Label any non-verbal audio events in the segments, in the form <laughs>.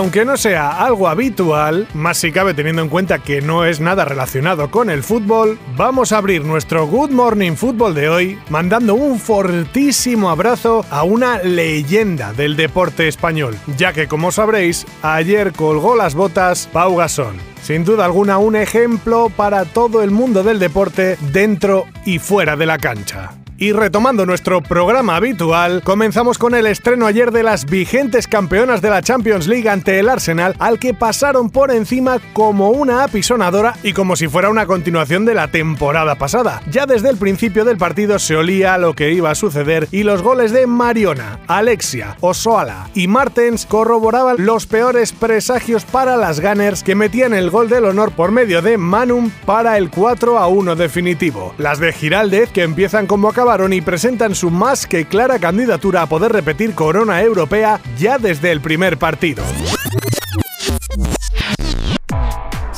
Aunque no sea algo habitual, más si cabe teniendo en cuenta que no es nada relacionado con el fútbol, vamos a abrir nuestro Good Morning Fútbol de hoy mandando un fortísimo abrazo a una leyenda del deporte español, ya que como sabréis, ayer colgó las botas Pau Gasol. Sin duda alguna un ejemplo para todo el mundo del deporte dentro y fuera de la cancha. Y retomando nuestro programa habitual, comenzamos con el estreno ayer de las vigentes campeonas de la Champions League ante el Arsenal, al que pasaron por encima como una apisonadora y como si fuera una continuación de la temporada pasada. Ya desde el principio del partido se olía lo que iba a suceder y los goles de Mariona, Alexia, Osoala y Martens corroboraban los peores presagios para las Gunners que metían el gol del honor por medio de Manum para el 4 a 1 definitivo. Las de Giraldez que empiezan como acaban y presentan su más que clara candidatura a poder repetir corona europea ya desde el primer partido.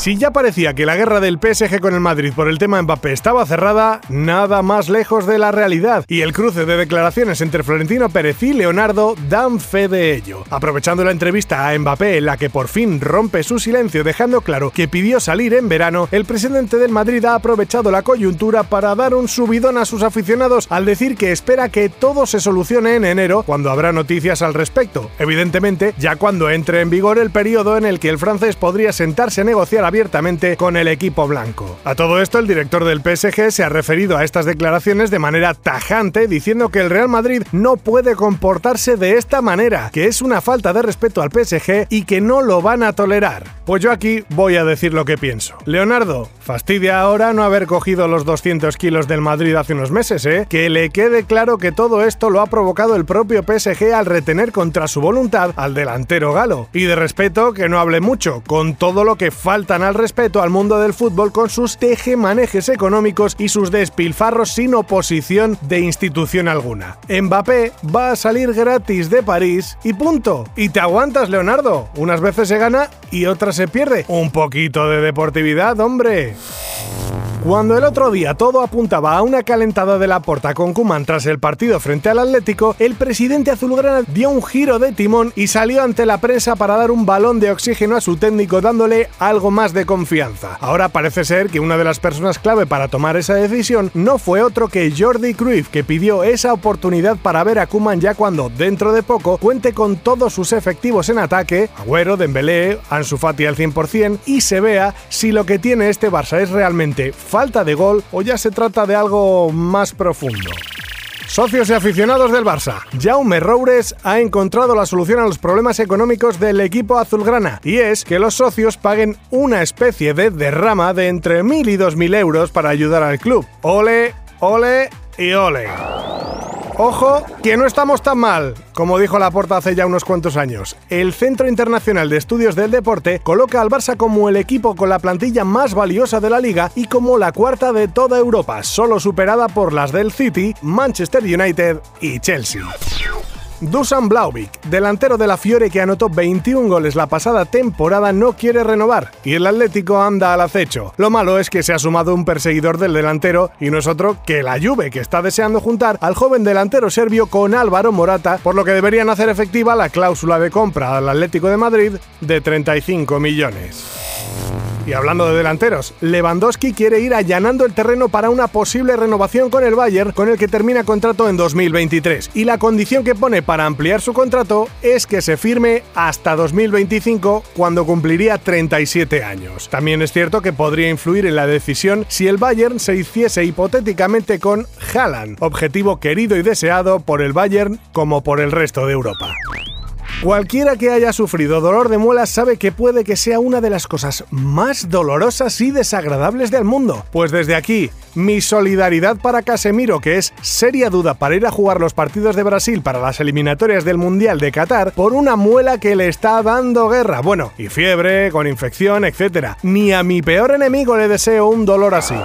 Si ya parecía que la guerra del PSG con el Madrid por el tema Mbappé estaba cerrada, nada más lejos de la realidad, y el cruce de declaraciones entre Florentino Pérez y Leonardo dan fe de ello. Aprovechando la entrevista a Mbappé en la que por fin rompe su silencio dejando claro que pidió salir en verano, el presidente del Madrid ha aprovechado la coyuntura para dar un subidón a sus aficionados al decir que espera que todo se solucione en enero cuando habrá noticias al respecto. Evidentemente, ya cuando entre en vigor el periodo en el que el francés podría sentarse a negociar abiertamente con el equipo blanco. A todo esto, el director del PSG se ha referido a estas declaraciones de manera tajante, diciendo que el Real Madrid no puede comportarse de esta manera, que es una falta de respeto al PSG y que no lo van a tolerar. Pues yo aquí voy a decir lo que pienso. Leonardo, fastidia ahora no haber cogido los 200 kilos del Madrid hace unos meses, ¿eh? Que le quede claro que todo esto lo ha provocado el propio PSG al retener contra su voluntad al delantero galo. Y de respeto, que no hable mucho, con todo lo que faltan al respeto al mundo del fútbol con sus tejemanejes económicos y sus despilfarros sin oposición de institución alguna. Mbappé va a salir gratis de París y punto. Y te aguantas, Leonardo. Unas veces se gana y otras se pierde. Un poquito de deportividad, hombre. Cuando el otro día todo apuntaba a una calentada de la porta con Kuman tras el partido frente al Atlético, el presidente azulgrana dio un giro de timón y salió ante la prensa para dar un balón de oxígeno a su técnico dándole algo más de confianza. Ahora parece ser que una de las personas clave para tomar esa decisión no fue otro que Jordi Cruyff, que pidió esa oportunidad para ver a Kuman ya cuando dentro de poco cuente con todos sus efectivos en ataque, Agüero, Dembélé, Ansu Fati al 100% y se vea si lo que tiene este Barça es realmente falta de gol o ya se trata de algo más profundo. Socios y aficionados del Barça, Jaume Roures ha encontrado la solución a los problemas económicos del equipo azulgrana y es que los socios paguen una especie de derrama de entre 1.000 y 2.000 euros para ayudar al club. Ole, ole y ole. Ojo, que no estamos tan mal, como dijo Laporta hace ya unos cuantos años. El Centro Internacional de Estudios del Deporte coloca al Barça como el equipo con la plantilla más valiosa de la liga y como la cuarta de toda Europa, solo superada por las del City, Manchester United y Chelsea. Dusan Blauvik, delantero de la Fiore que anotó 21 goles la pasada temporada, no quiere renovar y el Atlético anda al acecho. Lo malo es que se ha sumado un perseguidor del delantero y no es otro que la Juve, que está deseando juntar al joven delantero serbio con Álvaro Morata, por lo que deberían hacer efectiva la cláusula de compra al Atlético de Madrid de 35 millones. Y hablando de delanteros, Lewandowski quiere ir allanando el terreno para una posible renovación con el Bayern, con el que termina contrato en 2023. Y la condición que pone para ampliar su contrato es que se firme hasta 2025, cuando cumpliría 37 años. También es cierto que podría influir en la decisión si el Bayern se hiciese hipotéticamente con Haaland, objetivo querido y deseado por el Bayern como por el resto de Europa. Cualquiera que haya sufrido dolor de muelas sabe que puede que sea una de las cosas más dolorosas y desagradables del mundo. Pues desde aquí, mi solidaridad para Casemiro, que es seria duda para ir a jugar los partidos de Brasil para las eliminatorias del Mundial de Qatar por una muela que le está dando guerra. Bueno, y fiebre, con infección, etc. Ni a mi peor enemigo le deseo un dolor así.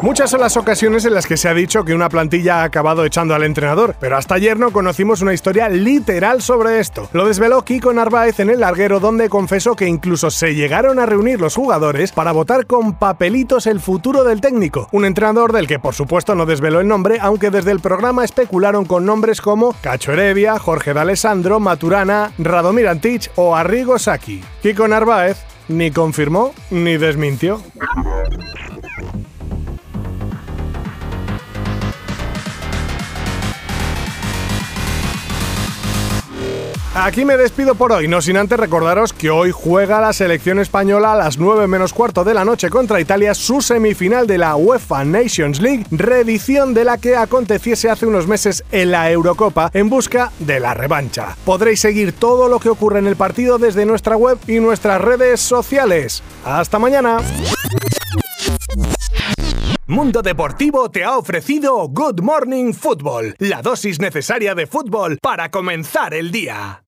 Muchas son las ocasiones en las que se ha dicho que una plantilla ha acabado echando al entrenador, pero hasta ayer no conocimos una historia literal sobre esto. Lo desveló Kiko Narváez en el larguero donde confesó que incluso se llegaron a reunir los jugadores para votar con papelitos el futuro del técnico, entrenador del que por supuesto no desveló el nombre, aunque desde el programa especularon con nombres como Cacho Heredia, Jorge D'Alessandro, Maturana, Radomir Antich o Arrigo Saki. Kiko Narváez ni confirmó ni desmintió. <laughs> Aquí me despido por hoy, no sin antes recordaros que hoy juega la selección española a las 9 menos cuarto de la noche contra Italia su semifinal de la UEFA Nations League, reedición de la que aconteciese hace unos meses en la Eurocopa en busca de la revancha. Podréis seguir todo lo que ocurre en el partido desde nuestra web y nuestras redes sociales. ¡Hasta mañana! Mundo Deportivo te ha ofrecido Good Morning Football, la dosis necesaria de fútbol para comenzar el día.